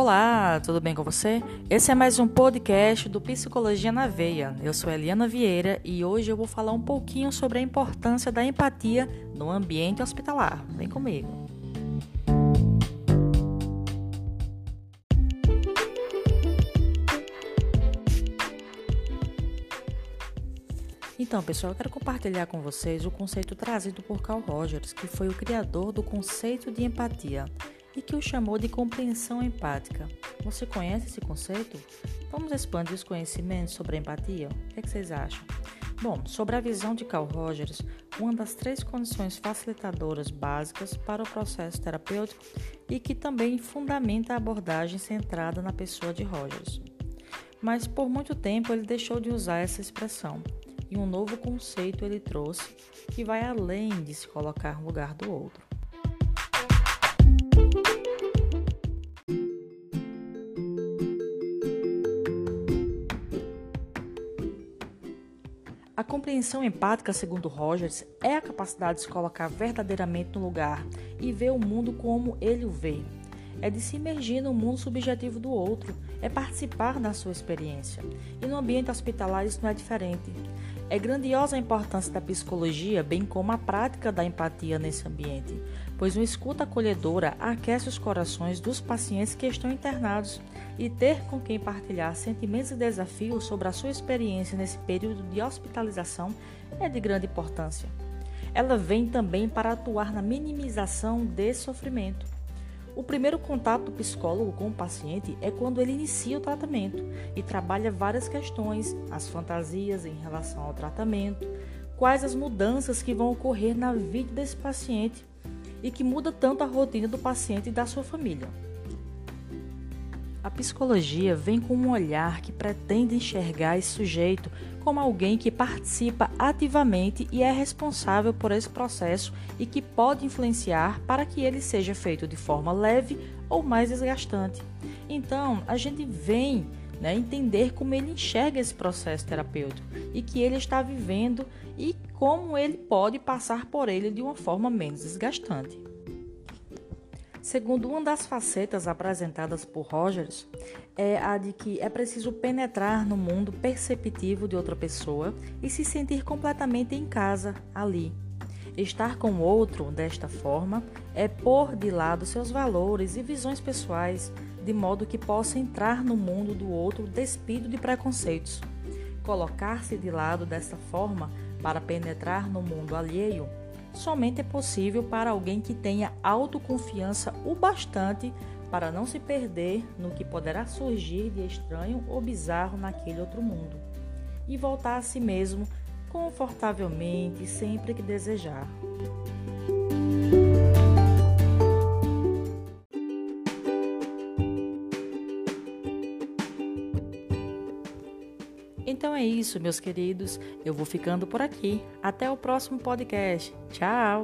Olá, tudo bem com você? Esse é mais um podcast do Psicologia na Veia. Eu sou Eliana Vieira e hoje eu vou falar um pouquinho sobre a importância da empatia no ambiente hospitalar. Vem comigo. Então, pessoal, eu quero compartilhar com vocês o conceito trazido por Carl Rogers, que foi o criador do conceito de empatia e que o chamou de compreensão empática. Você conhece esse conceito? Vamos expandir os conhecimentos sobre a empatia? O que, é que vocês acham? Bom, sobre a visão de Carl Rogers, uma das três condições facilitadoras básicas para o processo terapêutico e que também fundamenta a abordagem centrada na pessoa de Rogers. Mas por muito tempo ele deixou de usar essa expressão e um novo conceito ele trouxe que vai além de se colocar no lugar do outro. A compreensão empática, segundo Rogers, é a capacidade de se colocar verdadeiramente no lugar e ver o mundo como ele o vê. É de se imergir no mundo subjetivo do outro, é participar da sua experiência. E no ambiente hospitalar isso não é diferente. É grandiosa a importância da psicologia, bem como a prática da empatia nesse ambiente, pois uma escuta acolhedora aquece os corações dos pacientes que estão internados e ter com quem partilhar sentimentos e desafios sobre a sua experiência nesse período de hospitalização é de grande importância. Ela vem também para atuar na minimização desse sofrimento o primeiro contato do psicólogo com o paciente é quando ele inicia o tratamento e trabalha várias questões, as fantasias em relação ao tratamento, quais as mudanças que vão ocorrer na vida desse paciente e que muda tanto a rotina do paciente e da sua família. A psicologia vem com um olhar que pretende enxergar esse sujeito como alguém que participa ativamente e é responsável por esse processo e que pode influenciar para que ele seja feito de forma leve ou mais desgastante. Então, a gente vem né, entender como ele enxerga esse processo terapêutico e que ele está vivendo e como ele pode passar por ele de uma forma menos desgastante. Segundo uma das facetas apresentadas por Rogers, é a de que é preciso penetrar no mundo perceptivo de outra pessoa e se sentir completamente em casa ali. Estar com o outro desta forma é pôr de lado seus valores e visões pessoais, de modo que possa entrar no mundo do outro despido de preconceitos. Colocar-se de lado desta forma para penetrar no mundo alheio somente é possível para alguém que tenha autoconfiança o bastante para não se perder no que poderá surgir de estranho ou bizarro naquele outro mundo e voltar a si mesmo confortavelmente sempre que desejar. Então é isso, meus queridos. Eu vou ficando por aqui. Até o próximo podcast. Tchau!